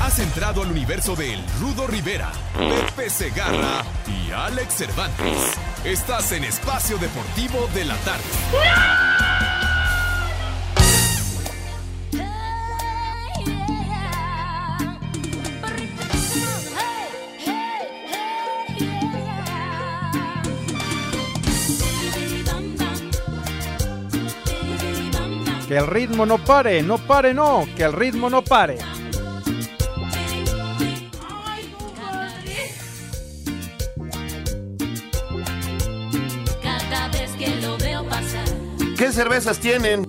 Has entrado al universo de El Rudo Rivera, Pepe Segarra y Alex Cervantes. Estás en Espacio Deportivo de la Tarde. Que el ritmo no pare, no pare, no, que el ritmo no pare. Cervezas tienen?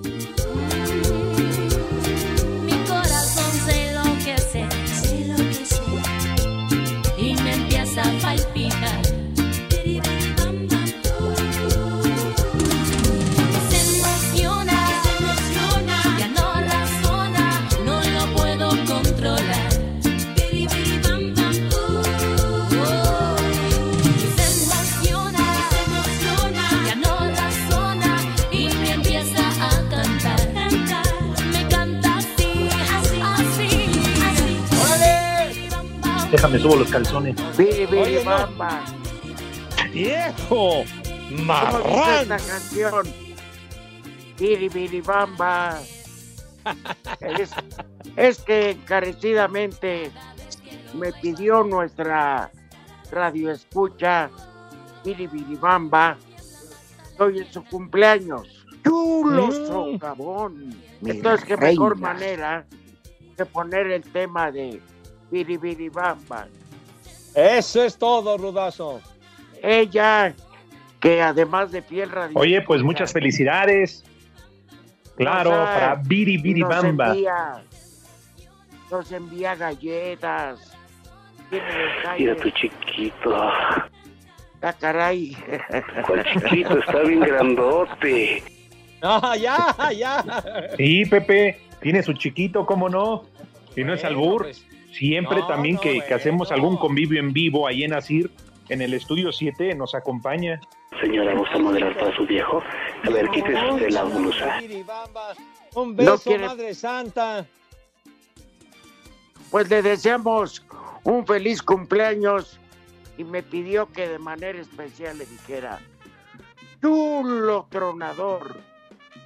Déjame subo los calzones. Biri, bamba. ¡Viejo! ¿Cómo dice ¡Marrán! esta canción? Biri, biri, bamba. Es, es que encarecidamente me pidió nuestra radio escucha, Biri, biri, bamba. Hoy es su cumpleaños. Chulo Mm. socavón. Entonces, qué mejor manera de poner el tema de Biri, biri, bamba. Eso es todo, Rudazo. Ella, que además de piel radio. Oye, pues muchas felicidades. Claro, para Biri Biri nos Bamba. Envía, nos envía galletas. Tiene Mira tu chiquito. Ah, caray. ¿Cuál chiquito? Está bien grandote. Ah, ya, ya. Sí, Pepe, tiene su chiquito, ¿cómo no? Si no es albur, pues, siempre no, también no, que, que hacemos algún convivio en vivo ahí en Asir, en el estudio 7, nos acompaña. Señora, ¿gusta moderar para su viejo? A ver, quítese usted la blusa. Un No beso, quiere- Madre Santa. Pues le deseamos un feliz cumpleaños y me pidió que de manera especial le dijera, chulo tronador,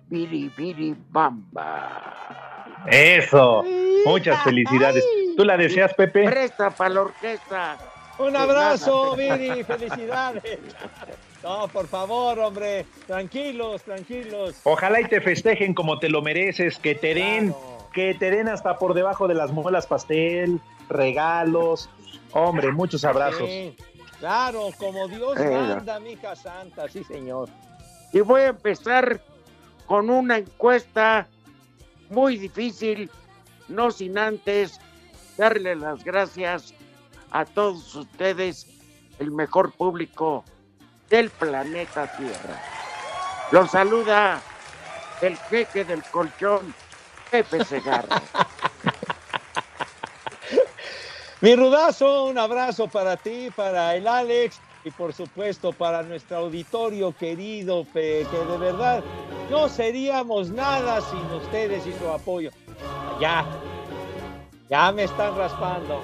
biri biri bamba. Eso, muchas felicidades. ¿Tú la deseas, Pepe? Presta para la orquesta. Un abrazo. Viri. Felicidades. No, por favor, hombre. Tranquilos, tranquilos. Ojalá y te festejen como te lo mereces, que te den, Claro. que te den hasta por debajo de las muelas pastel, regalos. Hombre, muchos abrazos. Sí, claro, como Dios Eh, manda, mija santa, sí, señor. Y voy a empezar con una encuesta muy difícil, no sin antes darle las gracias a todos ustedes, el mejor público del planeta Tierra. Los saluda el jeque del colchón, Pepe Segarra. Mi rudazo, un abrazo para ti, para el Alex y por supuesto para nuestro auditorio querido, que de verdad no seríamos nada sin ustedes y su apoyo. Ya, ya me están raspando.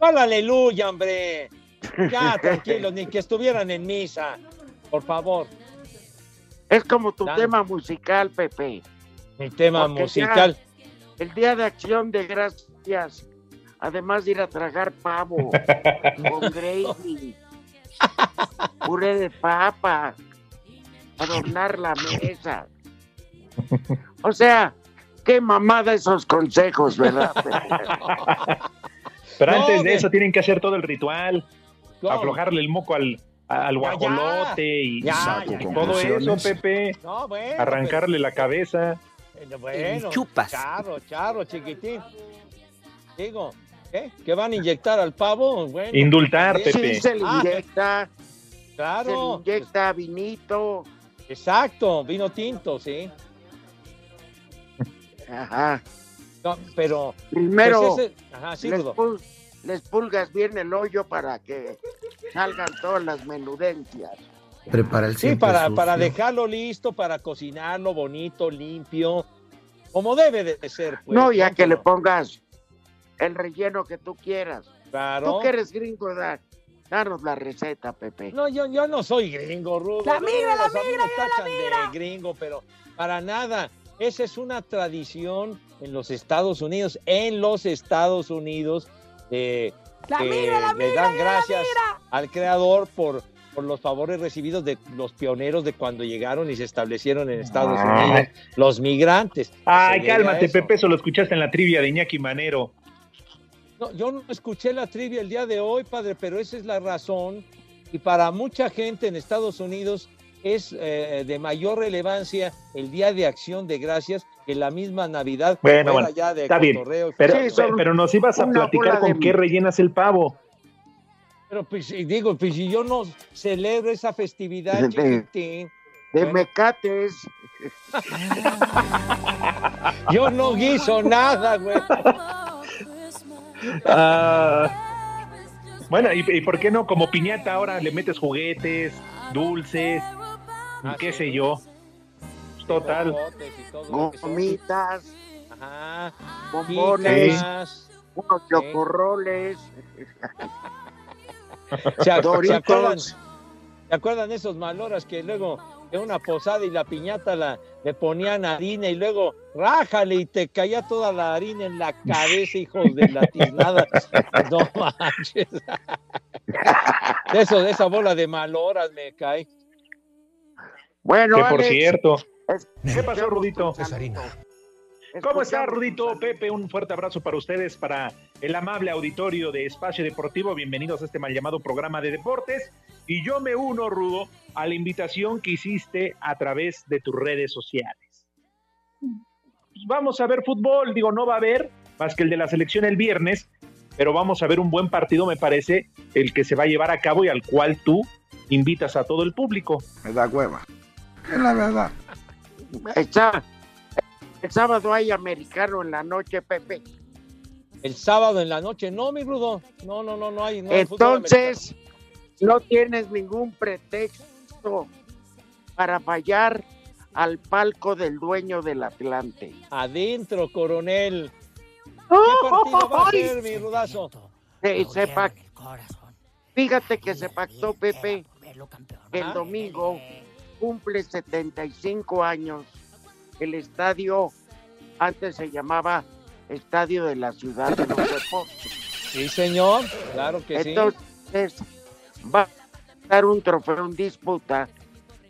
¡Al aleluya, hombre! Ya, tranquilos, ni que estuvieran en misa, por favor. Es como tu tema musical, Pepe. Mi tema Porque musical. El Día de Acción de Gracias además de ir a tragar pavo con gravy, puré de papa, adornar la mesa. O sea, qué mamada esos consejos, ¿verdad? Pero No, antes de eso tienen que hacer todo el ritual, No. aflojarle el moco al, al Ya, ya. guajolote y, Ya, y todo eso. Pepe. No, bueno. Arrancarle la cabeza. pues, bueno, chupas. Charro, charro, chiquitín. Digo, ¿qué? ¿Que van a inyectar al pavo? Bueno, Indultar, también. Pepe. Sí, se le Ah, inyecta, se le Claro, inyecta vinito. exacto, vino tinto, sí. Ajá. No, pero, Primero pues ese- ajá, sí, les, pul- les pulgas bien el hoyo para que salgan todas las menudencias. Prepara el Sí, para, sucio. para dejarlo listo, para cocinarlo bonito, limpio, como debe de ser. Pues, no, ya que le pongas el relleno que tú quieras. Claro. Tú que eres gringo, da, danos la receta, Pepe. No, yo, yo no soy gringo, Rudo. La No, migra, la los amigos migra, la tachan de gringo, pero para nada. Esa es una tradición en los Estados Unidos, en los Estados Unidos, eh, La que migra, la le dan gracias al creador por, por los favores recibidos de los pioneros de cuando llegaron y se establecieron en Estados Ay. Unidos, los migrantes. Ay, cálmate, eso. Pepe, eso lo escuchaste en la trivia de Iñaki Manero. No, yo no escuché la trivia el día de hoy, padre, pero esa es la razón. Y para mucha gente en Estados Unidos es eh, de mayor relevancia el Día de Acción de Gracias que la misma Navidad. Bueno, bueno, ya de está bien. Pero, Sí, son pero nos ibas a platicar de- con qué rellenas el pavo. Pero pues digo, pues si yo no celebro esa festividad, De- chiquitín, De Bueno. mecates. yo no guiso nada, güey. Ah, bueno, ¿y, y por qué no? Como piñata ahora le metes juguetes, dulces, Ah, qué sí. sé yo. Total. Gomitas, Ajá. bombones, unos chocorroles, ¿Se, ¿se acuerdan. ¿Se acuerdan esos maloras que luego de una posada y la piñata la, le ponían harina y luego rájale y te caía toda la harina en la cabeza, hijos de la tiznada? No manches. De eso, de esa bola de maloras me cae. Bueno, Que por Alex, cierto. es- ¿Qué pasó, Rudito? saludo. ¿Cómo está, Rudito? Pepe, un fuerte abrazo para ustedes, para el amable auditorio de Espacio Deportivo. Bienvenidos a este mal llamado programa de deportes. Y yo me uno, Rudo, a la invitación que hiciste a través de tus redes sociales. Pues vamos a ver fútbol, digo, no va a haber más que el de la selección el viernes, pero vamos a ver un buen partido, me parece, el que se va a llevar a cabo y al cual tú invitas a todo el público. Me da hueva. Es la verdad. Está- el sábado hay americano en la noche, Pepe. El sábado en la noche, no, mi rudo. No, no, no, no hay. No hay fútbol Entonces, no tienes ningún pretexto para fallar al palco del dueño del Atlante. Adentro, coronel. ¿Qué partido va a ser, mi rudazo? Se- se pac- Fíjate que se pactó, Pepe, el Ajá. domingo cumple 75 años. El estadio antes se llamaba Estadio de la Ciudad de los Deportes. Sí, señor. Claro que sí. Entonces, va a dar un trofeo en disputa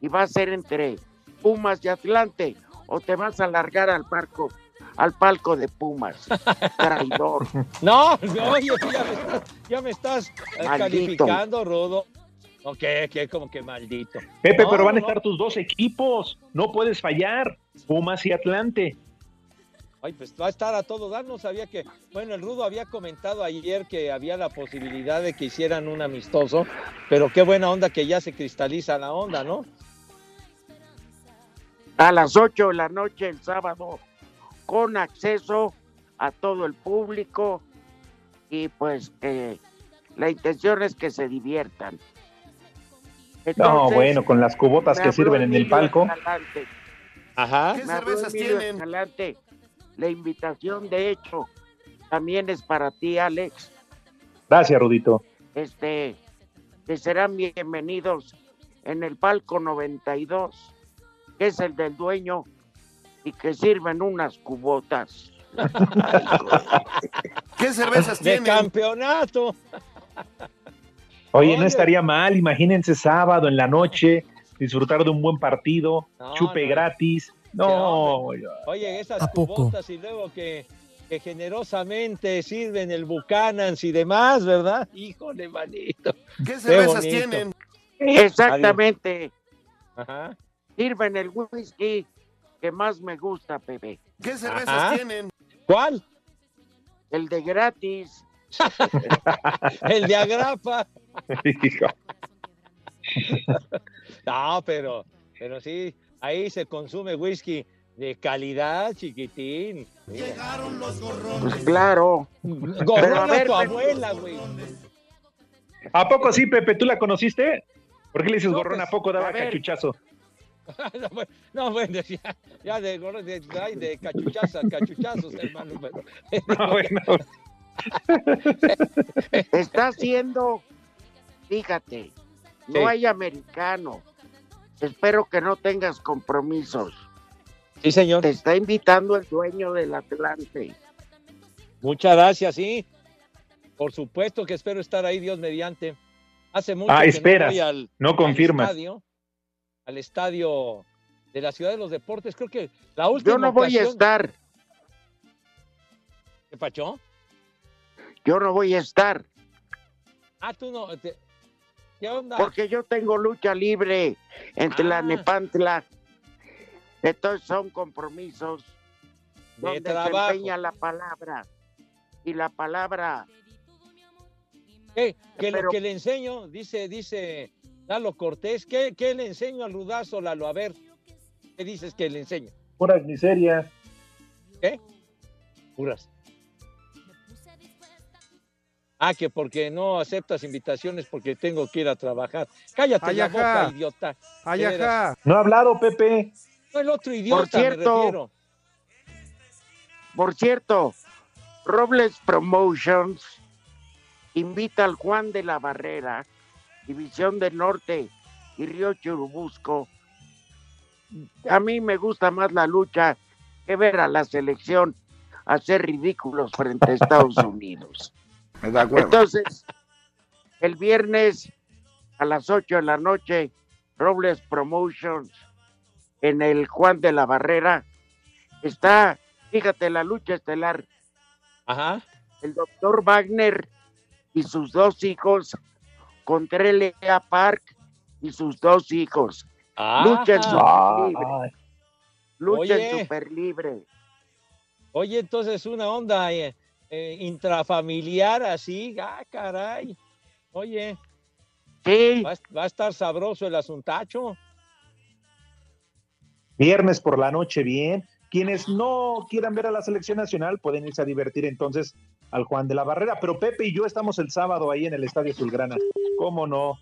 y va a ser entre Pumas y Atlante. O te vas a largar al palco, al palco de Pumas. Traidor. No, no, ya me estás, ya me estás eh, calificando, Rudo. Ok, que como que maldito. Pepe, No, pero van a no, estar tus dos equipos. No puedes fallar. Pumas y Atlante. Ay, pues va a estar a todo dar. No sabía que. Bueno, el Rudo había comentado ayer que había la posibilidad de que hicieran un amistoso, pero qué buena onda que ya se cristaliza la onda, ¿no? A las 8 de la noche el sábado, con acceso a todo el público. Y pues eh, la intención es que se diviertan. No, bueno, con las cubotas que sirven en el palco. Escalante. Ajá. ¿Qué cervezas tienen? Escalante. La invitación, de hecho, también es para ti, Alex. Gracias, Rudito. Este, que serán bienvenidos en el palco 92, que es el del dueño, y que sirven unas cubotas. ¿Qué cervezas de tienen? campeonato. Oye, no estaría mal, imagínense sábado en la noche, disfrutar de un buen partido, No, chupe no. gratis. No, Oye, esas ¿A poco? cubotas y luego que, que generosamente sirven el Buchanans y demás, ¿verdad? Híjole, manito. ¿Qué cervezas tienen? Exactamente. Ajá. Sirven el whisky que más me gusta, Pepe. ¿Qué cervezas Ajá. tienen? ¿Cuál? El de gratis. El de agrapa. Hijo. No, pero, pero sí, ahí se consume whisky de calidad, chiquitín. Mira. Pues claro. Gorrón Pero a a ver, tu abuela, güey. ¿A poco sí, Pepe? ¿Tú la conociste? ¿Por qué le dices No, gorrón? pues, ¿A poco daba a cachuchazo? no, bueno, no, bueno, ya, ya de, gorrón, de, de cachuchazos, cachuchazos, hermano. Pero, Ah, bueno. Está haciendo, fíjate, no hay americano. Espero que no tengas compromisos. sí, señor. Te está invitando el dueño del Atlante. Muchas gracias, sí. Por supuesto que espero estar ahí, Dios mediante. Hace mucho Ah, que esperas, no voy al, no al confirmas. estadio, al estadio de la Ciudad de los Deportes. Creo que la última Yo no voy a estar, ¿Qué pachó? yo no voy a estar, Ah, tú no. Porque yo tengo lucha libre entre la Ah. Nepantla. Entonces son compromisos de donde se trabajo. empeña la palabra. Y la palabra, ¿Qué? Que Pero- lo que le enseño, dice, dice Lalo Cortés, ¿qué, qué le enseño al rudazo, Lalo? A ver, ¿qué dices que le enseño? Puras miserias. ¿Qué? Puras. Ah, que porque no aceptas invitaciones porque tengo que ir a trabajar. Cállate Ay, la ajá. boca, idiota. No ha hablado, Pepe. No, el otro idiota, cierto, me refiero. por cierto, Robles Promotions invita al Juan de la Barrera, División del Norte y Río Churubusco. A mí me gusta más la lucha que ver a la selección hacer ridículos frente a Estados Unidos. Me da huevo. Entonces, el viernes a las 8 de la noche, Robles Promotions en el Juan de la Barrera está, fíjate, la lucha estelar, Ajá. el doctor Wagner y sus dos hijos contra L.A. Park y sus dos hijos. Lucha en super libre. Lucha en super libre. Oye, entonces una onda eh, eh, intrafamiliar así, ah, caray. Oye, Sí, va, a- va a estar sabroso el asuntacho. Viernes por la noche, bien. Quienes no quieran ver a la selección nacional pueden irse a divertir entonces al Juan de la Barrera. Pero Pepe y yo estamos el sábado ahí en el Estadio Zulgrana. ¿Cómo no?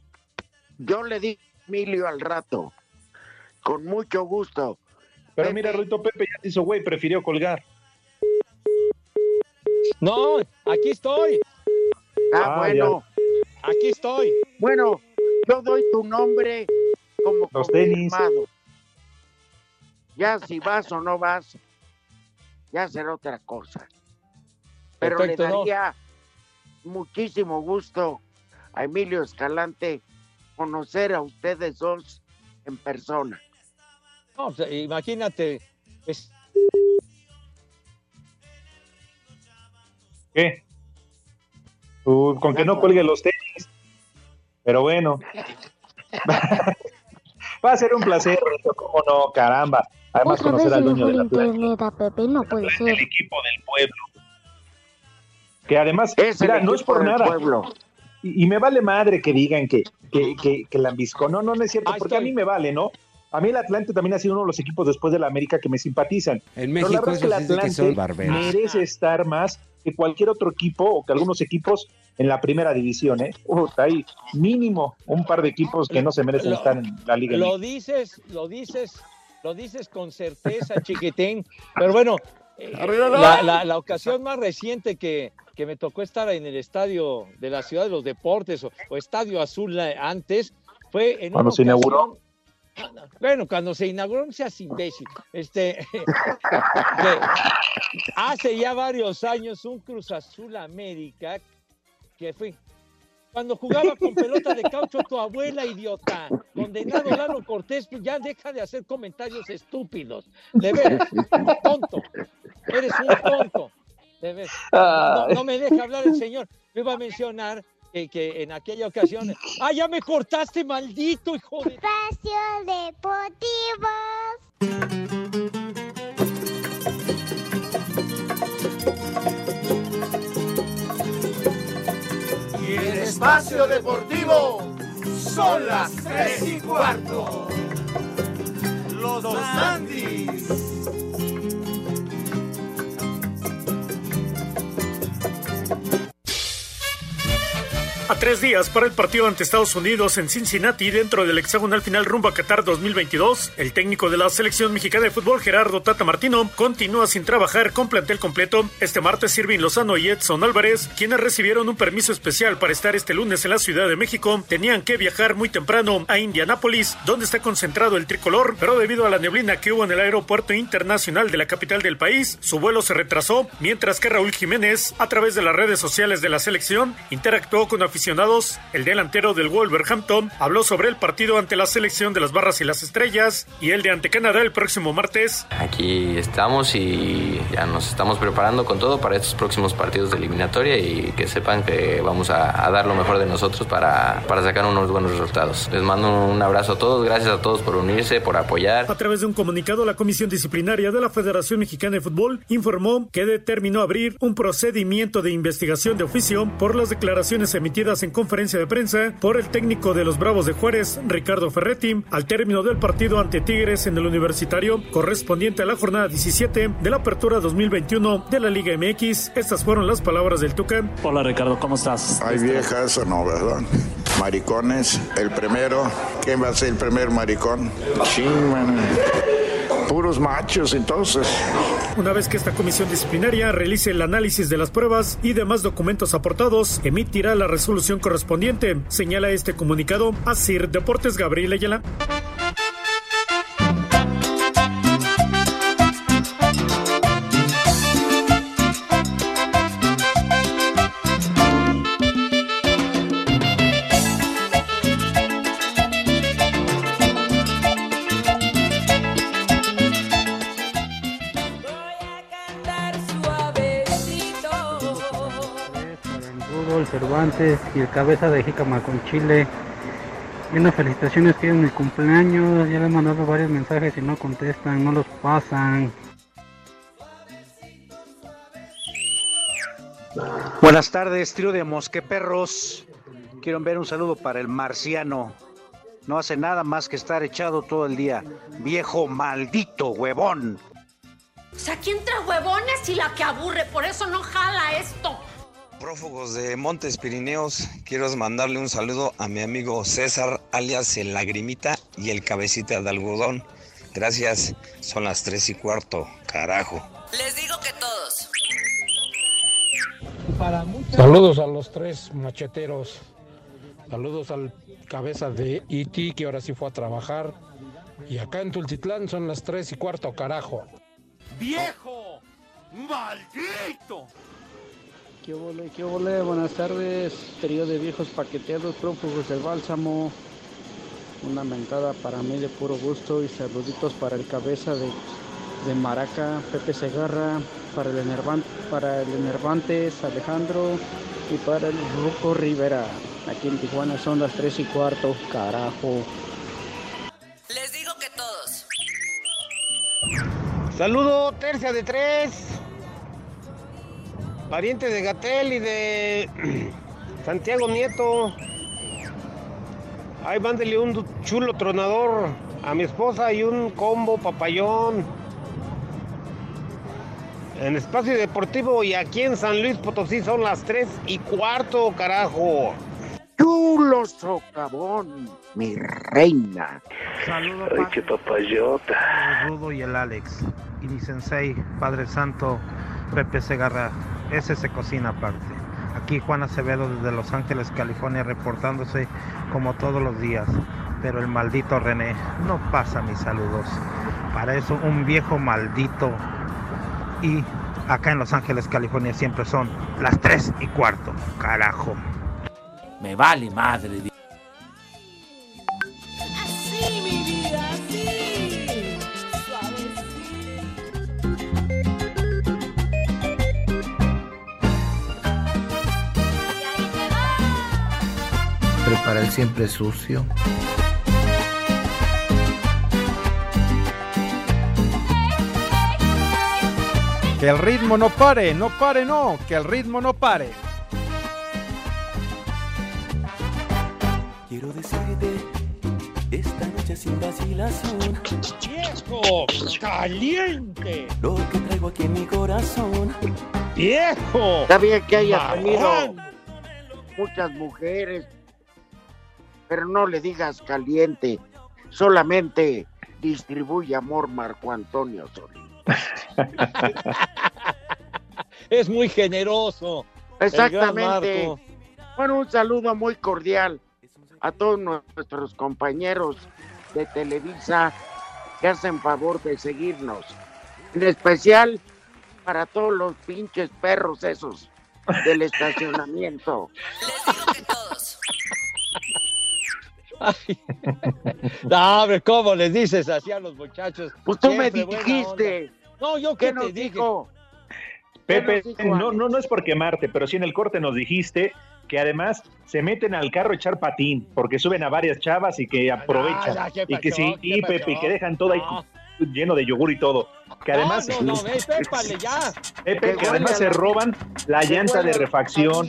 yo le di a Emilio al rato. Con mucho gusto. Pero Pepe. mira, Ruito Pepe ya se hizo güey, prefirió colgar. No, aquí estoy, Ah, Ah, bueno. aquí estoy. Bueno, yo doy tu nombre como Los tenis. confirmado. Ya si vas o no vas, ya será otra cosa. Pero Perfecto, le ¿no? daría muchísimo gusto a Emilio Escalante conocer a ustedes dos en persona. No, imagínate, pues, ¿Qué? Uh, con que no cuelgue los tenis. Pero bueno. Va a ser un placer, cómo no, caramba. Además, Otra conocer al dueño de el la playa. internet a Pepe, no puede ser. el equipo del pueblo. Que además, Es mira, no es por nada. pueblo. Y, y me vale madre que digan que, que, que, que Lambisco. No, no, no es cierto, Ahí porque a mí me vale, ¿no? A mí el Atlante también ha sido uno de los equipos después del América que me simpatizan. En Pero la México verdad es que el de Atlante merece estar más que cualquier otro equipo o que algunos equipos en la primera división, ¿eh? Hay mínimo un par de equipos que no se merecen Lo- estar en la Liga. lo dices, lo dices, lo dices con certeza, chiquitín. Pero bueno, eh, la, la- la ocasión más reciente que, que me tocó estar en el estadio de la Ciudad de los Deportes o, o Estadio Azul eh, antes fue en Cuando una se inauguró. Bueno, cuando se inauguró, no seas imbécil. Este, hace ya varios años un Cruz Azul América que fue cuando jugaba con pelota de caucho tu abuela, idiota. Condenado Lalo Cortés, pues ya deja de hacer comentarios estúpidos. De veras, tonto. Eres un tonto. De veras. No, no me deja hablar el señor. Me iba a mencionar que, que en aquella ocasión. ¡Ah, ya me cortaste, maldito hijo de. Espacio Deportivo. Y en Espacio Deportivo son las tres y cuarto. Los dos Andis. A tres días para el partido ante Estados Unidos en Cincinnati dentro del hexagonal final rumbo a Qatar 2022, el técnico de la selección mexicana de fútbol Gerardo Tata Martino continúa sin trabajar con plantel completo. Este martes Irving Lozano y Edson Álvarez, quienes recibieron un permiso especial para estar este lunes en la Ciudad de México, tenían que viajar muy temprano a Indianápolis, donde está concentrado el tricolor, pero debido a la neblina que hubo en el aeropuerto internacional de la capital del país, su vuelo se retrasó, mientras que Raúl Jiménez, a través de las redes sociales de la selección, interactuó con aficionados aficionados, el delantero del Wolverhampton habló sobre el partido ante la selección de las Barras y las Estrellas y el de ante Canadá el próximo martes. Aquí estamos y ya nos estamos preparando con todo para estos próximos partidos de eliminatoria y que sepan que vamos a, a dar lo mejor de nosotros para, para sacar unos buenos resultados. Les mando un abrazo a todos, gracias a todos por unirse, por apoyar. A través de un comunicado, la Comisión Disciplinaria de la Federación Mexicana de Fútbol informó que determinó abrir un procedimiento de investigación de oficio por las declaraciones emitidas en conferencia de prensa por el técnico de los Bravos de Juárez, Ricardo Ferretti, al término del partido ante Tigres en el Universitario, correspondiente a la jornada 17 de la Apertura 2021 de la Liga MX. Estas fueron las palabras del Tuca. Hola Ricardo, ¿cómo estás? Hay viejas o no, ¿verdad? Maricones, el primero. ¿Quién va a ser el primer maricón? Ching, man. Puros machos, entonces. Una vez que esta comisión disciplinaria realice el análisis de las pruebas y demás documentos aportados, emitirá la resolución correspondiente, señala este comunicado a CIR Deportes Gabriel Ayala. Y el cabeza de Jicama con Chile. Y unas felicitaciones que es mi cumpleaños. Ya le he mandado varios mensajes y no contestan, no los pasan. Buenas tardes, trío de mosqueperros. Quiero enviar un saludo para el marciano. No hace nada más que estar echado todo el día. Viejo maldito huevón. O sea, ¿quién trae huevones y la que aburre? Por eso no jala esto. Prófugos de Montes Pirineos, quiero mandarle un saludo a mi amigo César, alias el Lagrimita y el Cabecita de Algodón. Gracias, son las tres y cuarto, carajo. Les digo que todos. Saludos a los tres macheteros. Saludos al cabeza de Iti que ahora sí fue a trabajar. Y acá en Tultitlán son las tres y cuarto, carajo. ¡Viejo! ¡Maldito! ¿Qué ole, qué ole? Buenas tardes, trío de viejos paqueteados, prófugos del bálsamo. Una mentada para mí de puro gusto y saluditos para el cabeza de, de Maraca, Pepe Segarra, para el, Enervan, para el Enervantes, Alejandro y para el Ruco Rivera. Aquí en Tijuana son las 3 y cuarto, carajo. Les digo que todos. Saludo, tercia de tres. Pariente de Gatel y de Santiago Nieto. Ahí mándele un chulo tronador a mi esposa y un combo papayón. En espacio deportivo y aquí en San Luis Potosí son las 3 y cuarto, carajo. Chulo socavón, mi reina. Saludos, Ay, qué papayota. El Rudo y el Alex. Y mi sensei, Padre Santo, Pepe Segarra. Ese se cocina aparte. Aquí Juan Acevedo desde Los Ángeles, California, reportándose como todos los días. pero el maldito René no pasa mis saludos. Para eso un viejo maldito. Y acá en Los Ángeles, California siempre son las 3 y cuarto. Carajo. Me vale madre. Siempre sucio. Que el ritmo no pare, no pare, no, que el ritmo no pare. Quiero decirte esta noche sin vacilación ¡Viejo! ¡Caliente! lo que traigo aquí en mi corazón. ¡Viejo! Está bien que haya Marrano. tenido muchas mujeres, pero no le digas caliente, solamente distribuye amor Marco Antonio Solís. Es muy generoso. Exactamente. Bueno, un saludo muy cordial a todos nuestros compañeros de Televisa que hacen favor de seguirnos. En especial para todos los pinches perros esos del estacionamiento. No, hombre, ¿cómo les dices así a los muchachos? Pues tú me Siempre dijiste. No, yo ¿Qué qué nos te dije. dijo? Pepe, ¿Qué nos dijo no, no, no es por quemarte, pero sí en el corte nos dijiste que además se meten al carro a echar patín, porque suben a varias chavas y que aprovechan. ya, ¿qué y que sí, ¿Qué y Pepe, y que dejan todo ahí lleno de yogur y todo. Que además, No, no, no, ve, pépale ya. Pepe, que además se roban la llanta de refacción.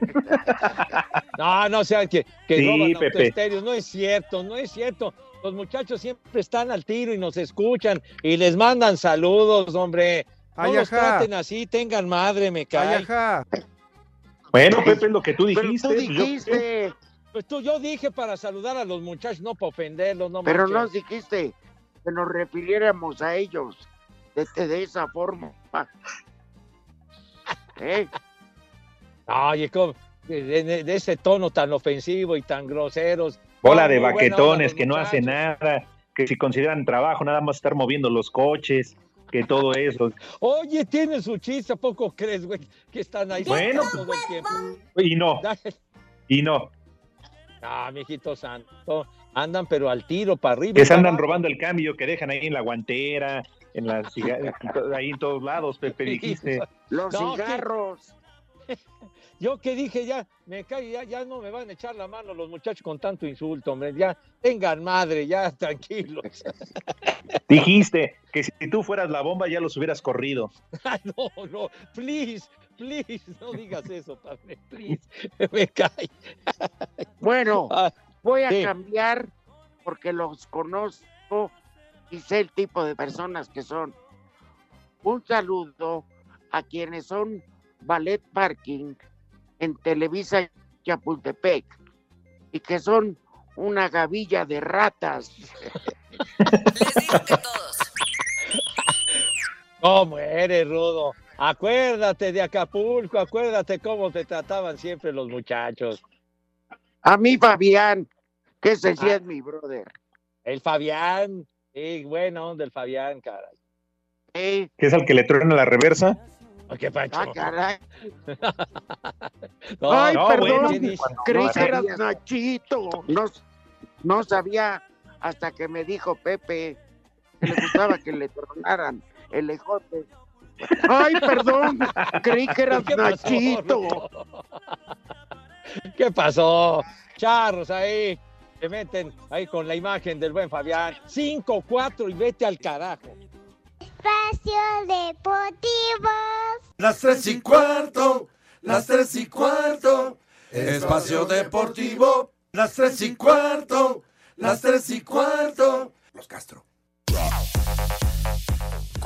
No, no, o sea, que, que Sí, roban Pepe. autoestéreos. No es cierto, no es cierto. Los muchachos siempre están al tiro y nos escuchan y les mandan saludos, hombre. No Ay, los ajá. traten así, tengan madre, me cae. Ay, ajá. Bueno, Pepe, es lo que tú Pero dijiste. tú pues yo- Pues tú, yo dije para saludar a los muchachos, no para ofenderlos, no pero nos dijiste que nos refiriéramos a ellos de, de- de esa forma. ¿Eh? Oye, ¿cómo? De, de- de ese tono tan ofensivo y tan groseros. Bola de baquetones que no hacen muchachos. nada, que si consideran trabajo nada más estar moviendo los coches, que todo eso. Oye, tienen su chiste, ¿a poco crees, güey? Que están ahí Bueno, todo el tiempo. Y no, y no, Ah, mijito santo. Andan pero al tiro para arriba. que se andan robando el cambio que dejan ahí en la guantera, en la ahí en todos lados, Pepe, dijiste. Los No, que- cigarros. Yo que dije ya, me cae, ya, ya no me van a echar la mano los muchachos con tanto insulto, hombre. Ya tengan madre, ya tranquilos. Dijiste que si tú fueras la bomba ya los hubieras corrido. Ay, no, no, please, please, no digas eso, padre, please. Me cae. Bueno, Ah, voy a sí. cambiar porque los conozco y sé el tipo de personas que son. Un saludo a quienes son ballet parking en Televisa Chapultepec y que son una gavilla de ratas. ¿Cómo eres, Rudo? Acuérdate de Acapulco, acuérdate cómo te trataban siempre los muchachos. A mí, Fabián, que ese sí Ah. es mi brother. El Fabián, sí, bueno, del Fabián, caray. Eh, Que es al que le truena la reversa. Ay, ¿Qué pacho? ah, caray. No, Ay, no, perdón, creí que eras. Nachito. No, no sabía hasta que me dijo Pepe que le gustaba que le tronaran el ejote. Ay, perdón, creí que eras ¿Qué pasó, Nachito. ¿Qué pasó? Charros ahí, se meten ahí con la imagen del buen Fabián. 5-4 y vete al carajo. Espacio Deportivo. Las tres y cuarto, las tres y cuarto, espacio deportivo, las tres y cuarto, las tres y cuarto. Los Castro.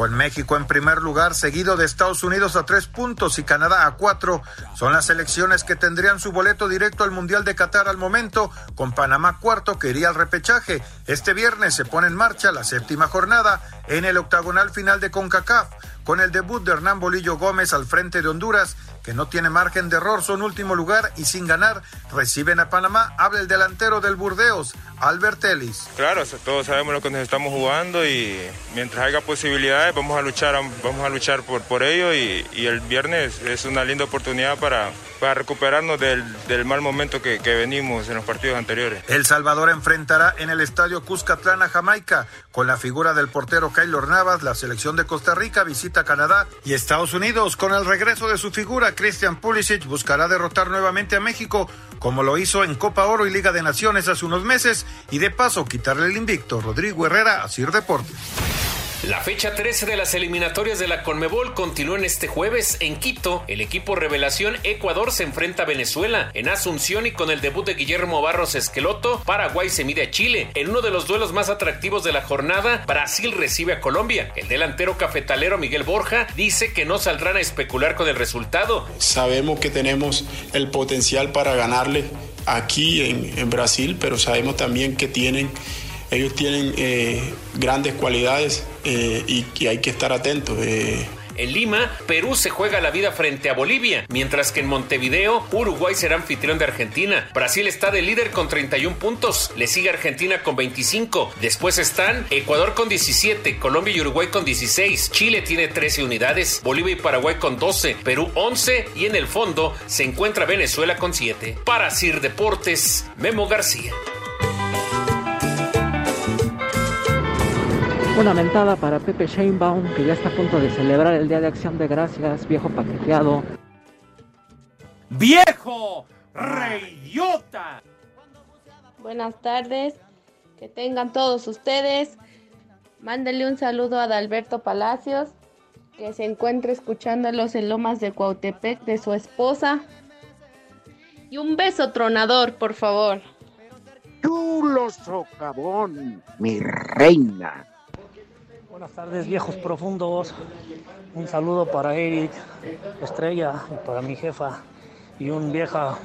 Con México en primer lugar, seguido de Estados Unidos a tres puntos y Canadá a cuatro, son las selecciones que tendrían su boleto directo al Mundial de Qatar al momento, con Panamá cuarto que iría al repechaje. Este viernes se pone en marcha la séptima jornada en el octagonal final de CONCACAF, con el debut de Hernán Bolillo Gómez al frente de Honduras, que no tiene margen de error, son último lugar y sin ganar reciben a Panamá. Habla el delantero del Burdeos, Albert Ellis. Claro, todos sabemos lo que nos estamos jugando y mientras haya posibilidades vamos a luchar, vamos a luchar por, por ello y, y el viernes es una linda oportunidad para, para recuperarnos del, del mal momento que, que, venimos en los partidos anteriores. El Salvador enfrentará en el estadio Cuscatlán a Jamaica con la figura del portero Keylor Navas. La selección de Costa Rica visita Canadá y Estados Unidos. Con el regreso de su figura, Christian Pulisic buscará derrotar nuevamente a México como lo hizo en Copa Oro y Liga de Naciones hace unos meses y de paso quitarle el invicto Rodrigo Herrera a Sir Deportes. La fecha 13 de las eliminatorias de la Conmebol continúa en este jueves en Quito. El equipo Revelación Ecuador se enfrenta a Venezuela en Asunción y con el debut de Guillermo Barros Esqueloto, Paraguay se mide a Chile. En uno de los duelos más atractivos de la jornada, Brasil recibe a Colombia. El delantero cafetalero Miguel Borja dice que no saldrán a especular con el resultado. Sabemos que tenemos el potencial para ganarle aquí en, en Brasil, pero sabemos también que tienen ellos tienen eh, grandes cualidades eh, y hay que estar atentos. Eh. En Lima, Perú se juega la vida frente a Bolivia, mientras que en Montevideo, Uruguay será anfitrión de Argentina. Brasil está de líder con 31 puntos, le sigue Argentina con 25. Después están Ecuador con 17, Colombia y Uruguay con 16, Chile tiene 13 unidades, Bolivia y Paraguay con 12, Perú 11 y en el fondo se encuentra Venezuela con 7. Para Sir Deportes, Memo García. Una mentada para Pepe Sheinbaum, que ya está a punto de celebrar el Día de Acción de Gracias, viejo paqueteado. ¡Viejo! ¡Reyota! Buenas tardes, que tengan todos ustedes. Mándenle un saludo a Adalberto Palacios, que se encuentra escuchándolos en Lomas de Cuautepec de su esposa. Y un beso tronador, por favor. Chulo socavón, mi reina. Buenas tardes, viejos profundos. Un saludo para Eric, Estrella, y para mi jefa. Y un vieja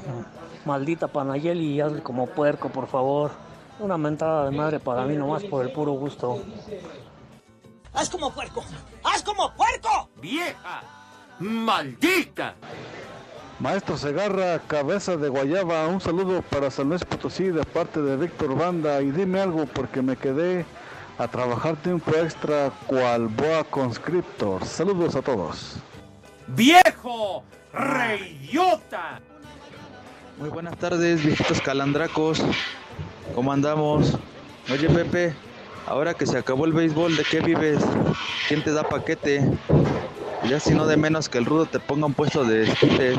maldita Panayeli, hazle como puerco, por favor. Una mentada de madre para mí nomás por el puro gusto. ¡Haz como puerco! ¡Haz como puerco! ¡Vieja! ¡Maldita! Maestro Segarra, cabeza de guayaba, un saludo para San Luis Potosí de parte de Víctor Banda y dime algo porque me quedé a trabajar tiempo extra cual boa conscriptor. Saludos a todos. ¡Viejo! ¡Reyota! Muy buenas tardes, viejitos calandracos. ¿Cómo andamos? Oye, Pepe, ahora que se acabó el béisbol, ¿de qué vives? ¿Quién te da paquete? Ya si no de menos que el rudo te ponga un puesto de esquites.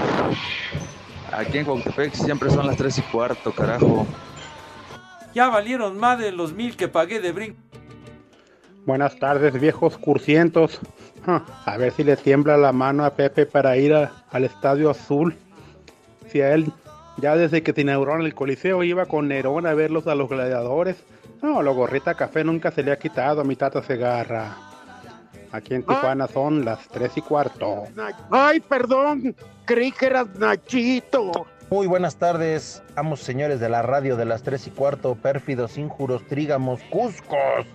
Aquí en Cuauhtémoc siempre son las 3 y cuarto, carajo. Ya valieron más de los mil que pagué de brinco. Buenas tardes, viejos cursientos. A ver si le tiembla la mano a Pepe para ir a, al Estadio Azul. Si a él, ya desde que se inauguró en el Coliseo, iba con Nerón a verlos a los gladiadores. No, lo gorrita café nunca se le ha quitado a mi tata Segarra. Aquí en Tijuana son las tres y cuarto. Ay, perdón, creí que eras Nachito. Muy buenas tardes, amos señores de la radio de las tres y cuarto, pérfidos, injuros, trígamos, cuscos.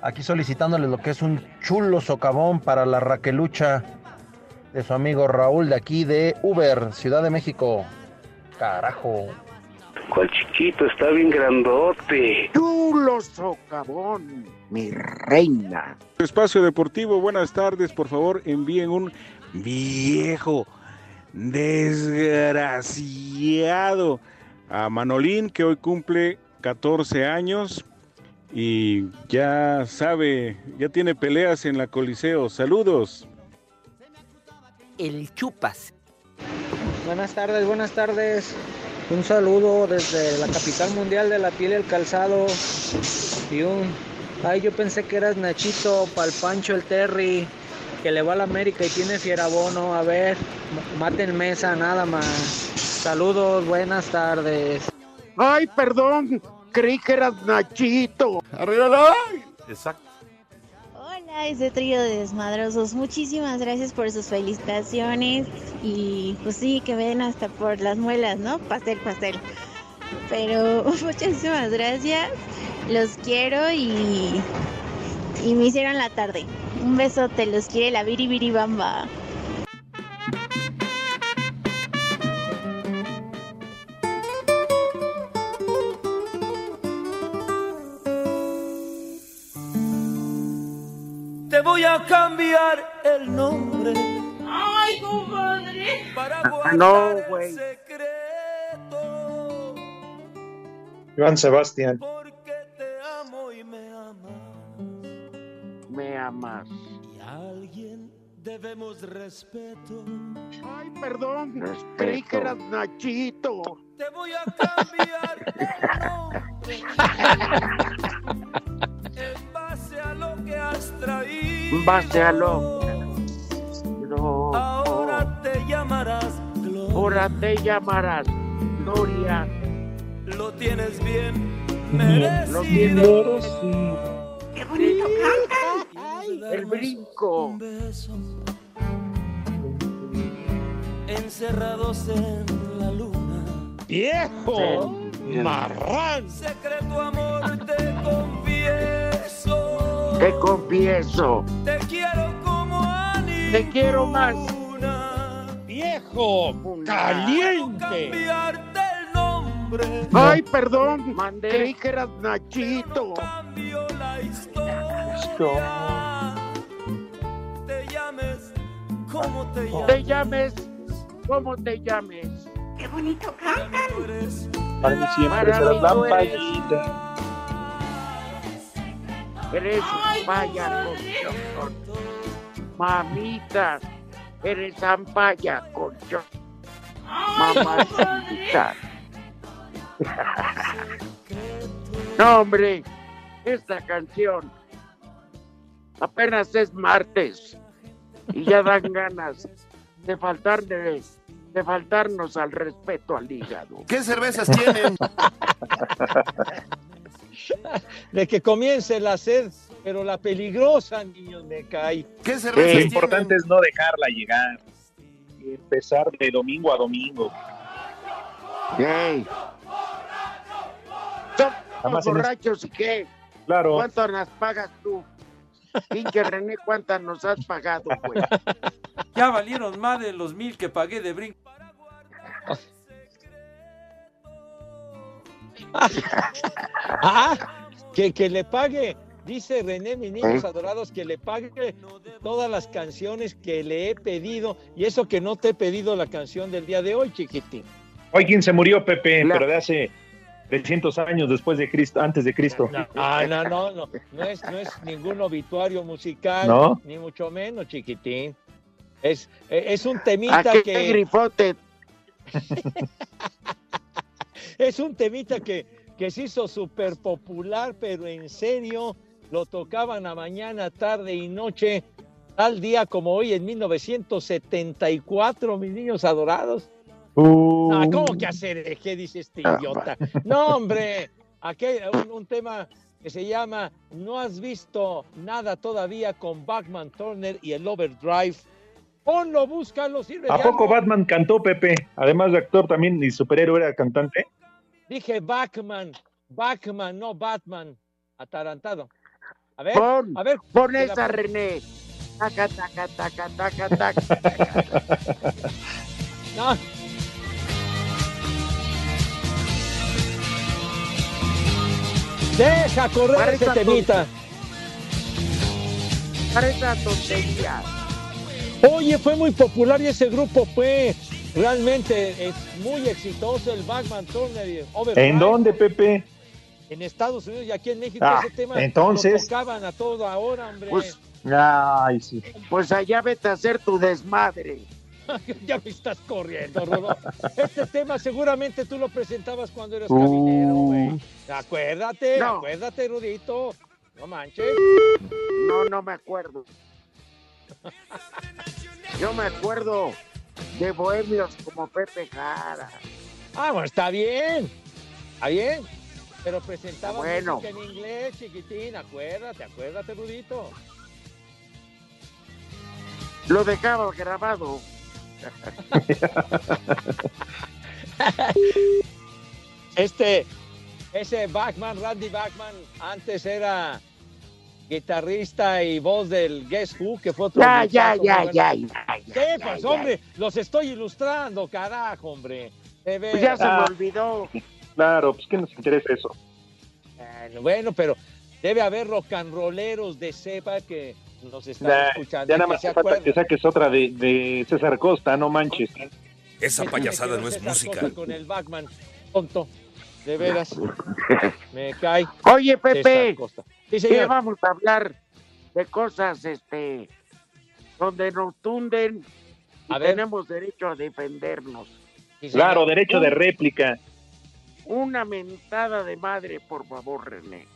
Aquí solicitándoles lo que es un chulo socavón para la raquelucha de su amigo Raúl de aquí de Uber, Ciudad de México. Carajo. ¿Cuál chiquito? Está bien grandote. Chulo socavón, mi reina. Espacio Deportivo, buenas tardes. Por favor, envíen un viejo desgraciado a Manolín, que hoy cumple 14 años y ya sabe, ya tiene peleas en la Coliseo. Saludos. El Chupas. Buenas tardes, buenas tardes. Un saludo desde la capital mundial de la piel y el calzado. Y un. Ay, yo pensé que eras Nachito, pal Pancho el Terry, que le va a la América y tiene fierabono. A ver, maten mesa, nada más. Saludos, buenas tardes. Ay, perdón, creí que eras Nachito. ¡Arriba Exacto. Hola, ese trío de desmadrosos. Muchísimas gracias por sus felicitaciones. Y pues sí, que ven hasta por las muelas, ¿no? Pastel, pastel. Pero muchísimas gracias. Los quiero y, y me hicieron la tarde. Un besote, los quiere la biribiribamba. Te voy a cambiar el nombre. Ay, compadre. Para Ah, no, güey. Iván Sebastián. Me amas. Y a alguien debemos respeto. Ay, perdón. Creí que eras Nachito. Te voy a cambiar el nombre. a lo. No. Ahora te llamarás Gloria. Ahora te llamarás Gloria. Lo tienes bien Lo tienes. merecido. Qué bonito canta. El brinco. Un beso. Encerrados en la luna. ¡Viejo! ¡Marrán! Secreto amor. Te confieso. Te quiero como a Te quiero más. ¡Viejo! ¡Caliente! Cambiarte el nombre. Ay, perdón. Creí que eras Nachito. Cambio la historia. Te llames como te llames. Te llames como te llames. Qué bonito canta. Para siempre serás tú eres- ampalla colchón. Mamita, eres ampalla colchón. Mamacita. No, hombre, esta canción apenas es martes y ya dan ganas de faltar de, de faltarnos al respeto al hígado. ¿Qué cervezas tienen? De que comience la sed, pero la peligrosa, niños, me cae. ¿Qué Lo importante es no dejarla llegar. Y empezar de domingo a domingo. Ey. Somos borrachos y qué? Claro. ¿Cuánto nos pagas tú? Pinche René, ¿cuántas nos has pagado, güey? Ya valieron más de los mil que pagué de brinco. Ah, que, que le pague, dice René, mis niños ¿Eh? adorados, que le pague todas las canciones que le he pedido, y eso que no te he pedido la canción del día de hoy, chiquitín. Hoy quien se murió, Pepe, pero de hace 300 años después de Cristo, antes de Cristo. Ah, no, no, no, no es, no es ningún obituario musical, ¿No? ni mucho menos, chiquitín. Es, es un ¿A temita qué que... grifote? Es un temita que, que se hizo súper popular, pero en serio, lo tocaban a mañana, tarde y noche, tal día como hoy en 1974, mis niños adorados. Uh, Ah, ¿Cómo que hacer? ¿Qué dice este idiota? No, hombre, aquí hay un, un tema que se llama No has visto nada todavía con Bachman Turner y el Overdrive. Ponlo, búscalo, sirve ¿A de poco algo. Batman cantó, Pepe? Además de actor también y superhéroe era cantante. Dije Bachman, Bachman, no Batman. Atarantado. A ver, Pon, a ver. pon la esa. René. Taca, taca, taca, taca, taca. No. Deja correr ese temita. Para esa tontería. Oye, fue muy popular y ese grupo fue realmente es muy exitoso, el Batman Turner y Overdrive. ¿En dónde, Pepe? En Estados Unidos y aquí en México Ah, ese tema entonces. lo tocaban a todo ahora, hombre. Pues, Ay, sí. pues allá vete a hacer tu desmadre. ya me estás corriendo, Rudo. Este tema seguramente tú lo presentabas cuando eras Uh. cabinero, güey. Acuérdate, No. acuérdate, Rudito. No manches. No, no me acuerdo. Yo me acuerdo de bohemios como Pepe Jara. Ah, bueno, está bien. Está bien. Pero presentaba Bueno. música en inglés, chiquitín. Acuérdate, acuérdate, Rudito. Lo dejaba grabado. Este, ese Bachman, Randy Bachman, antes era guitarrista y voz del Guess Who, que fue otro. Ya, ya, ya, ya, bueno. ya, ya, ¿Qué ya, pasó, ya. hombre? Los estoy ilustrando, carajo, hombre. De Pues ya se me olvidó. Claro, pues que nos interesa eso. Bueno, bueno, pero debe haber rock and rolleros de cepa que nos están Ya, escuchando. ya nada que más se te falta acuerdan. que saques otra de, de César Costa, no manches. Esa payasada no es César música. Costa Con el Batman, tonto. De veras. Me cae. Oye, César Pepe, Costa. Sí, ¿qué señor. vamos a hablar de cosas este donde nos tunden y A ver. tenemos derecho a defendernos? Sí. Claro, derecho de réplica. Una mentada de madre, por favor, René.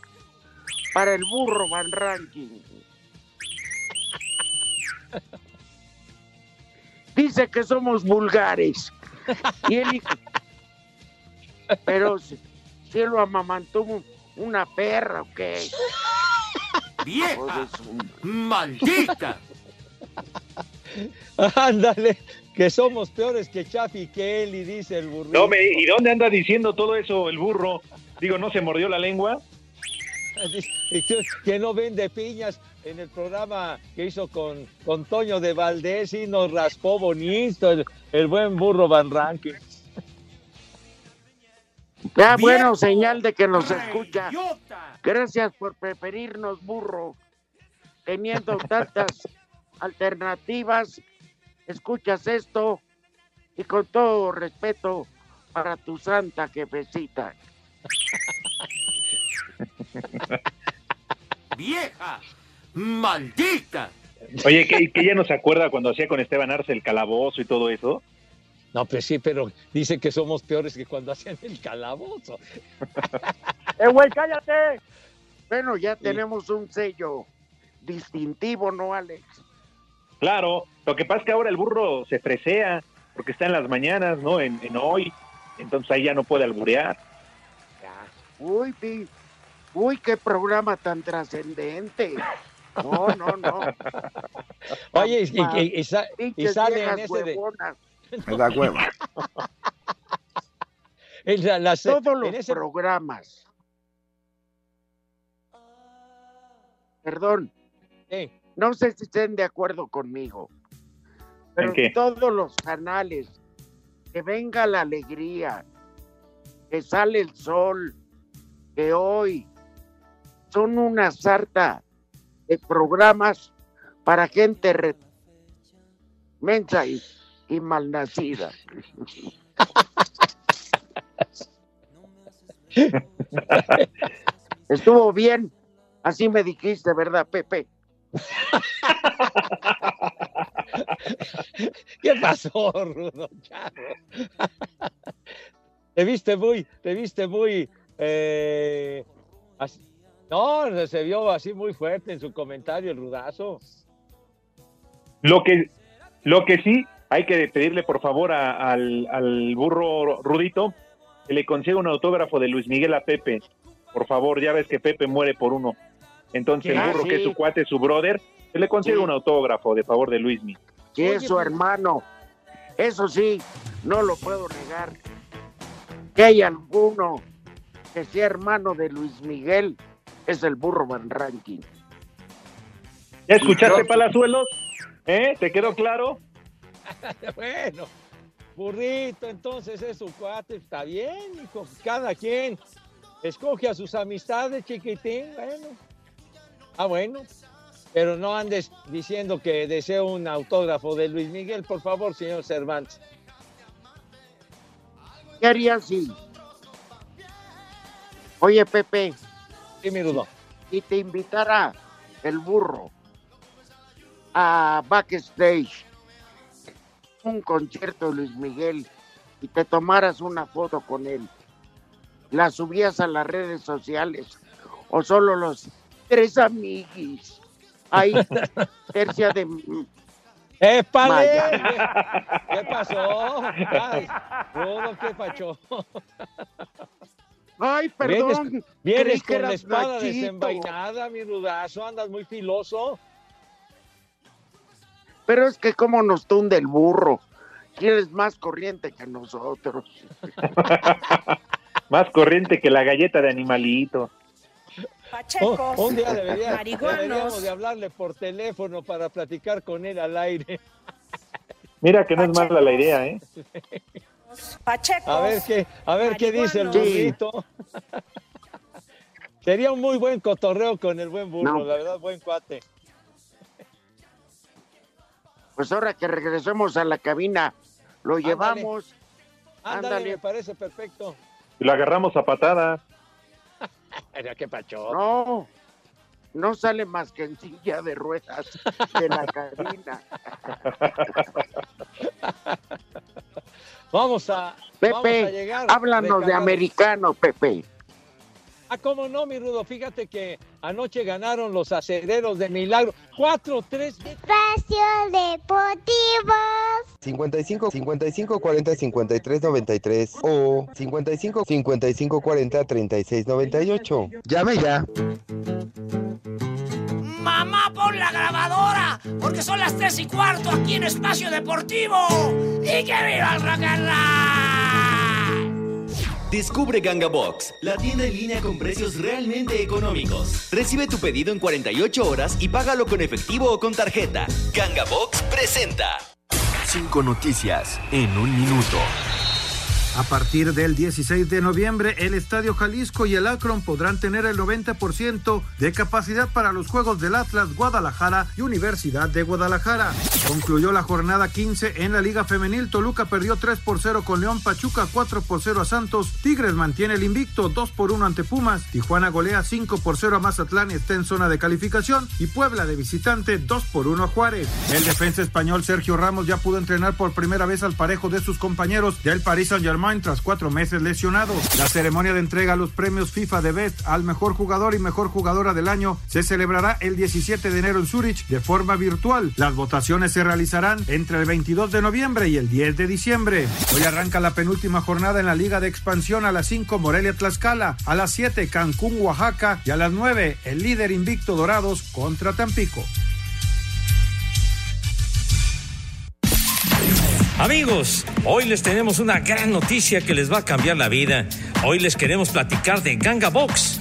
Para el burro Van Ranking. Dice que somos vulgares. Y él Pero si, si él lo amamantó un- una perra, ¿o qué? ¡Vieja! ¡Maldita! Ándale, que somos peores que Chafi que él y dice el burrito. No, me, ¿Y dónde anda diciendo todo eso el burro? Digo, ¿no se mordió la lengua? Que no vende piñas en el programa que hizo con, con Toño de Valdés y nos raspó bonito el, el buen burro Van Ranking. Ya, ¡Viejo! bueno, señal de que nos escucha. Gracias por preferirnos, burro. Teniendo tantas alternativas, escuchas esto y con todo respeto para tu santa jefecita. ¡Vieja! ¡Maldita! Oye, que, que ya no se acuerda cuando hacía con Esteban Arce el calabozo y todo eso. No, pues sí, pero dice que somos peores que cuando hacían el calabozo. ¡Eh, güey, cállate! Bueno, ya tenemos un sello distintivo, ¿no, Alex? Claro, lo que pasa es que ahora el burro se fresea porque está en las mañanas, ¿no? En, en hoy. Entonces ahí ya no puede alburear. Uy, pi- uy, qué programa tan trascendente. No, no, no. Oye, y, y- sale en ese de... Me da hueva. en la- la- Todos en los ese- programas. Perdón, no sé si estén de acuerdo conmigo, pero ¿En qué? todos los canales, que venga la alegría, que sale el sol, que hoy son una sarta de programas para gente re- mensa y, y malnacida. Estuvo bien, así me dijiste, ¿verdad, Pepe? ¿Qué pasó, Rudo? Te viste muy, te viste muy, eh, no, se vio así muy fuerte en su comentario el rudazo. Lo que, lo que sí, hay que pedirle por favor a- al, al burro Rudito que le consiga un autógrafo de Luis Miguel a Pepe. Por favor, ya ves que Pepe muere por uno. Entonces ¿Qué? el burro Ah, que es su cuate, su brother, que le consiga Sí. un autógrafo de favor de Luis Miguel. que es su pues- hermano. Eso sí, no lo puedo negar. Que hay alguno que sea hermano de Luis Miguel, es el burro Van Ranking. ¿Ya escuchaste, Palazuelos? ¿Eh? ¿Te quedó claro? bueno, burrito, entonces es su cuate, está bien, hijo, cada quien escoge a sus amistades, chiquitín, bueno. Ah, bueno, pero no andes diciendo que deseo un autógrafo de Luis Miguel, por favor, señor Cervantes. ¿Qué harías si? Oye, Pepe, Sí, mi y te invitara el burro a backstage, un concierto de Luis Miguel, y te tomaras una foto con él, ¿la subías a las redes sociales o solo los tres amiguis? Ahí, tercia de... ¡Épale! Maya. ¿Qué pasó? Ay, ¿qué pacho? Ay, perdón. Vienes, vienes con la espada desenvainada, mi rudazo, andas muy filoso. Pero es que cómo nos tunde el burro. ¿Quién es más corriente que nosotros? Más corriente que la galleta de animalito. Un, un día debería, deberíamos de hablarle por teléfono para platicar con él al aire. Mira que no es mala la idea, ¿eh? Pachecos. A ver qué, a ver qué dice el burrito. Sería un muy buen cotorreo con el buen burro, No. la verdad, buen cuate. Pues ahora que regresemos a la cabina, lo Ándale. llevamos. Ándale, Ándale. me parece perfecto. Y lo agarramos a patada. Mira qué pacho. No, no sale más que en silla de ruedas de la cabina. Vamos a, vamos a Pepe, llegar. háblanos de recargados. americano, Pepe. Ah, cómo no, mi Rudo. Fíjate que anoche ganaron los acereros de Milagro. 4-3. Espacio Deportivo. 55 55 40 53 93 o 55 55 40 36 98. Llame ya. Mamá, pon la grabadora, porque son las tres y cuarto aquí en Espacio Deportivo. ¡Y que viva el rock and roll! Descubre Ganga Box, la tienda en línea con precios realmente económicos. Recibe tu pedido en 48 horas y págalo con efectivo o con tarjeta. Ganga Box presenta. Cinco noticias en un minuto. A partir del 16 de noviembre, el Estadio Jalisco y el Akron podrán tener el 90% de capacidad para los Juegos del Atlas Guadalajara y Universidad de Guadalajara. Concluyó la jornada 15 en la Liga Femenil. Toluca perdió 3 por 0 con León, Pachuca 4 por 0 a Santos. Tigres mantiene el invicto 2 por 1 ante Pumas. Tijuana golea 5 por 0 a Mazatlán y está en zona de calificación. Y Puebla de visitante 2 por 1 a Juárez. El defensa español Sergio Ramos ya pudo entrenar por primera vez al parejo de sus compañeros del Paris Tras cuatro meses lesionados. La ceremonia de entrega a los premios FIFA de Best al mejor jugador y mejor jugadora del año se celebrará el 17 de enero en Zurich de forma virtual. Las votaciones se realizarán entre el 22 de noviembre y el 10 de diciembre. Hoy arranca la penúltima jornada en la Liga de Expansión a las 5 Morelia Tlaxcala, a las 7 Cancún Oaxaca y a las 9 el líder invicto Dorados contra Tampico. Amigos, hoy les tenemos una gran noticia que les va a cambiar la vida. Hoy les queremos platicar de Ganga Box,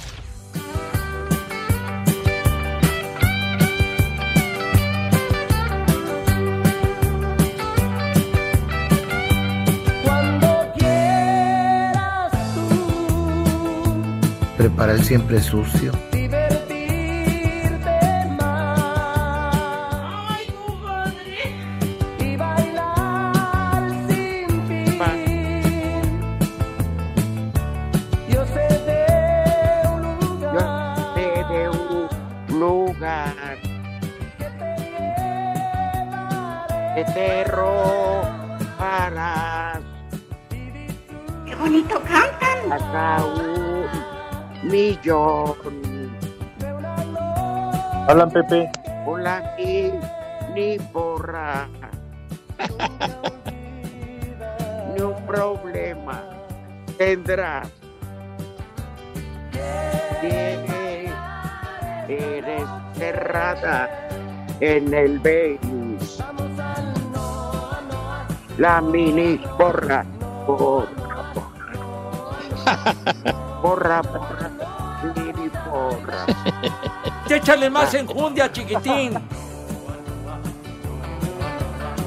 Prepara el siempre sucio. Pepe. Hola, ni, ni porra. ni un problema tendrás. Que eres cerrada en el Venus. La mini porra, porra, porra, porra, porra. Échale más enjundia, chiquitín.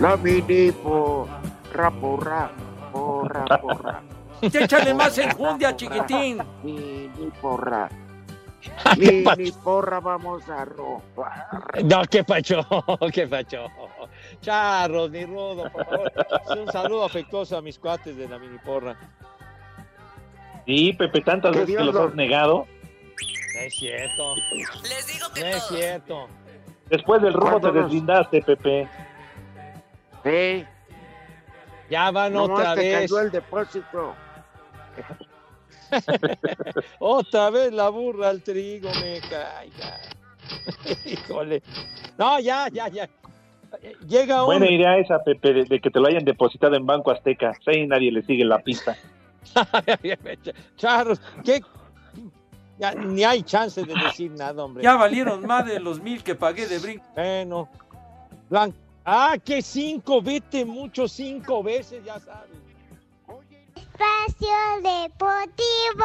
La mini porra, porra, porra, porra. Échale más enjundia, chiquitín. Mini porra. ¿Qué Mini porra vamos a robar. No, qué pacho, qué pacho. Charros, ni rudo, por favor. Un saludo afectuoso a mis cuates de la mini porra. Sí, Pepe, tantas Que veces que Dios los lo- has negado. No es cierto. Les digo que No es todos. cierto. Después del rumbo te ¿Cuántos nos- deslindaste, Pepe. Sí, Ya van nomás otra te vez. cayó el depósito. Otra vez la burra al trigo, me caiga. Híjole. No, ya, ya, ya. Llega un. Buena idea esa, Pepe, de, de que te lo hayan depositado en Banco Azteca. Sí, ahí nadie le sigue la pista. Charros, ¿qué? Ya, ni hay chance de decir nada, hombre. Ya valieron más de los mil que pagué de brinco. Bueno. Blan- Ah, que cinco, vete mucho cinco veces, ya sabes. Espacio Deportivo.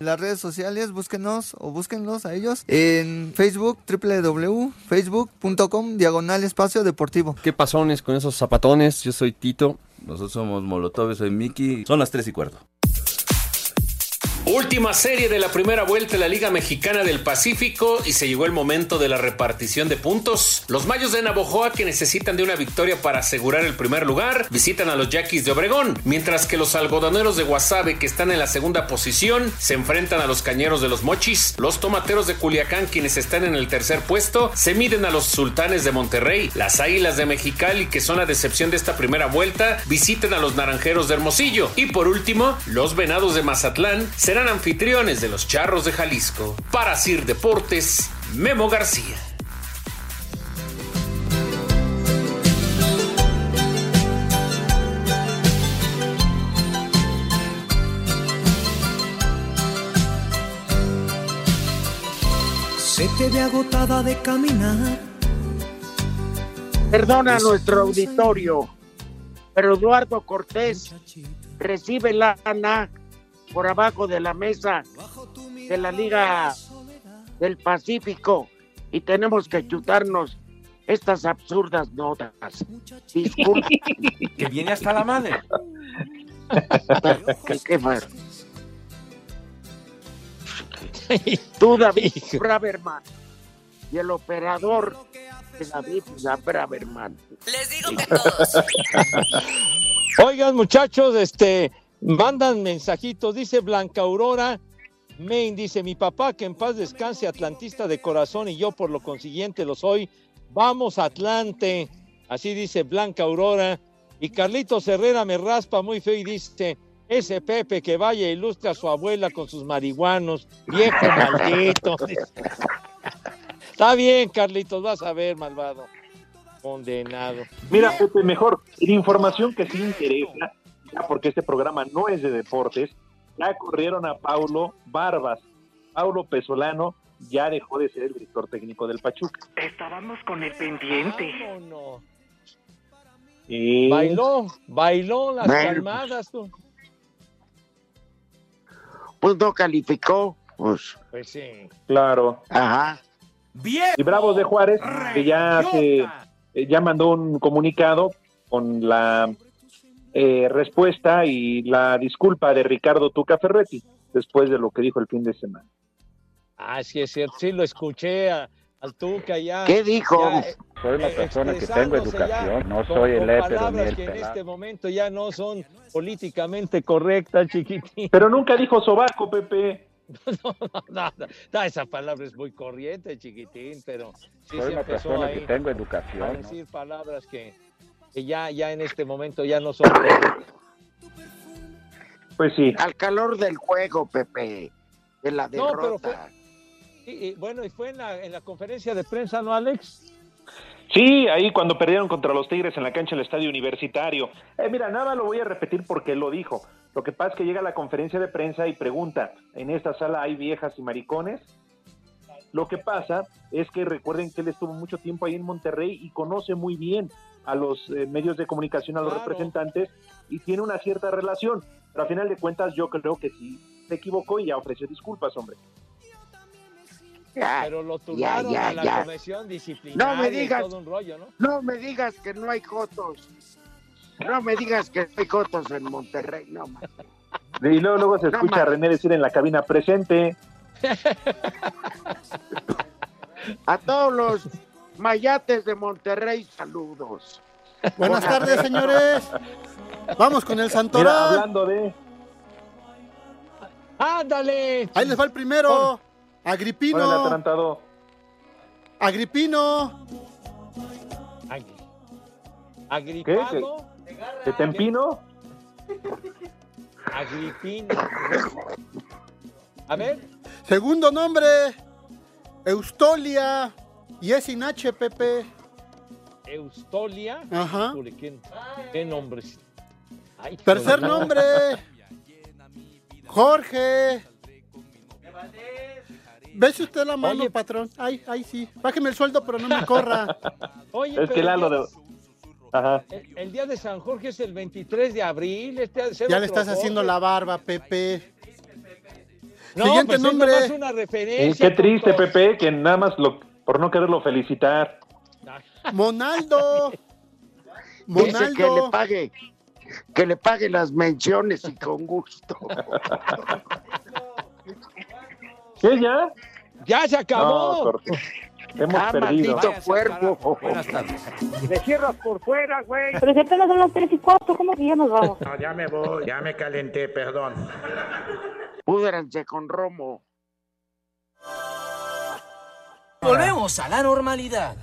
En las redes sociales, búsquenos o búsquenlos a ellos en Facebook, www.facebook.com, diagonal espacio deportivo. ¿Qué pasones con esos zapatones? Yo soy Tito. Nosotros somos Molotov, soy Miki. Son las tres y cuarto. Última serie de la primera vuelta de la Liga Mexicana del Pacífico y se llegó el momento de la repartición de puntos. Los Mayos de Navojoa, que necesitan de una victoria para asegurar el primer lugar, visitan a los Yaquis de Obregón, mientras que los algodoneros de Guasave, que están en la segunda posición, se enfrentan a los Cañeros de los Mochis. Los Tomateros de Culiacán, quienes están en el tercer puesto, se miden a los Sultanes de Monterrey. Las Águilas de Mexicali, que son la decepción de esta primera vuelta, visitan a los Naranjeros de Hermosillo. Y por último, los Venados de Mazatlán serán anfitriones de los Charros de Jalisco. Para Sir Deportes, Memo García. Se te ve agotada de caminar. Perdona a nuestro auditorio, pero Eduardo Cortés recibe lana por abajo de la mesa de la Liga del Pacífico y tenemos que chutarnos estas absurdas notas. Disculpa. Que viene hasta la madre. ¿Qué, qué? Tú, David Braverman, y el operador de David Braverman. Les digo que todos. Oigan, muchachos, este, mandan mensajitos, dice Blanca Aurora Main, dice, mi papá, que en paz descanse, atlantista de corazón, y yo por lo consiguiente lo soy, vamos Atlante, así dice Blanca Aurora, y Carlitos Herrera me raspa muy feo y dice, ese Pepe que vaya e ilustre a su abuela con sus marihuanos, viejo maldito. Está bien, Carlitos, vas a ver, malvado. Condenado. Mira, Pepe, mejor, la información que sí interesa, ya porque este programa no es de deportes, ya corrieron a Paulo Barbas. Paulo Pesolano ya dejó de ser el director técnico del Pachuca. Estábamos con el pendiente. Vámonos. Y... Bailó, bailó las Bueno. palmadas, tú. Pues no calificó. Pues, Pues sí. Claro. ajá. Bien. Y Bravos de Juárez, que ya se eh, ya mandó un comunicado con la eh, respuesta y la disculpa de Ricardo Tuca Ferretti después de lo que dijo el fin de semana. Ah, sí es cierto, sí lo escuché a- al Tuca ya. ¿Qué dijo? ya, eh, Soy una persona que tengo ya educación, no con- soy el con hétero ni el que en este momento ya no son políticamente correctas, chiquitín. Pero nunca dijo sobaco, Pepe. No, no, no, no, esa palabra es muy corriente, chiquitín, pero sí Soy se una empezó persona ahí que tengo a educación. ¿no? decir palabras que, que ya, ya en este momento ya no son. Pues sí. Al calor del juego, Pepe. De la No, pero derrota. Y, y, bueno, y fue en la, en la conferencia de prensa, ¿no, Alex? Sí, ahí cuando perdieron contra los Tigres en la cancha del estadio universitario. Eh, mira, nada lo voy a repetir porque él lo dijo. Lo que pasa es que llega a la conferencia de prensa y pregunta, ¿en esta sala hay viejas y maricones? Lo que pasa es que recuerden que él estuvo mucho tiempo ahí en Monterrey y conoce muy bien a los eh, medios de comunicación, a los Claro. representantes y tiene una cierta relación. Pero a final de cuentas yo creo que sí se equivocó y ya ofreció disculpas, hombre. Ya, Pero lo ya, turnaron ya, a la ya. comisión disciplinaria No me y digas. todo un rollo, ¿no? No me digas que no hay cotos. No me digas que no hay cotos en Monterrey. No, ma. Y luego, luego se No escucha a. René decir en la cabina presente. A todos los mayates de Monterrey, saludos. Buenas tardes, señores. Vamos con el Santoral. Mira, hablando de. ¡Ándale! Ahí les va el primero. Agripino. Órale, atarantado. Agripino. Agripano. ¿De Tempino? Agripino. A ver. Segundo nombre. Eustolia. Y es sin H, Pepe. Eustolia. Ajá. ¿Qué, qué nombres? Ay, Tercer nombre. Jorge. Bese usted la mano, patrón. Ay, ay, sí. Bájeme el sueldo, pero no me corra. Oye, Es que Lalo de. día- Ajá. El, el día de San Jorge es el 23 de abril. Este ha de ser Ya le estás haciendo Jorge. la barba, Pepe. No, Siguiente pues es nombre. nomás una Eh, referencia. qué triste, tonto. Pepe, que nada más lo, por no quererlo felicitar. Monaldo. Dice que le Monaldo. pague, que le pague las menciones y con gusto. ¿Qué ya? Ya se acabó. No. Hemos Ah, perdido. maldito cuerpo. Buenas tardes. Me cierras por fuera, güey. Pero si apenas son las 3 y 4, ¿cómo que ya nos vamos? No, ya me voy, ya me calenté, perdón. Púdranse con Romo. Volvemos a la normalidad.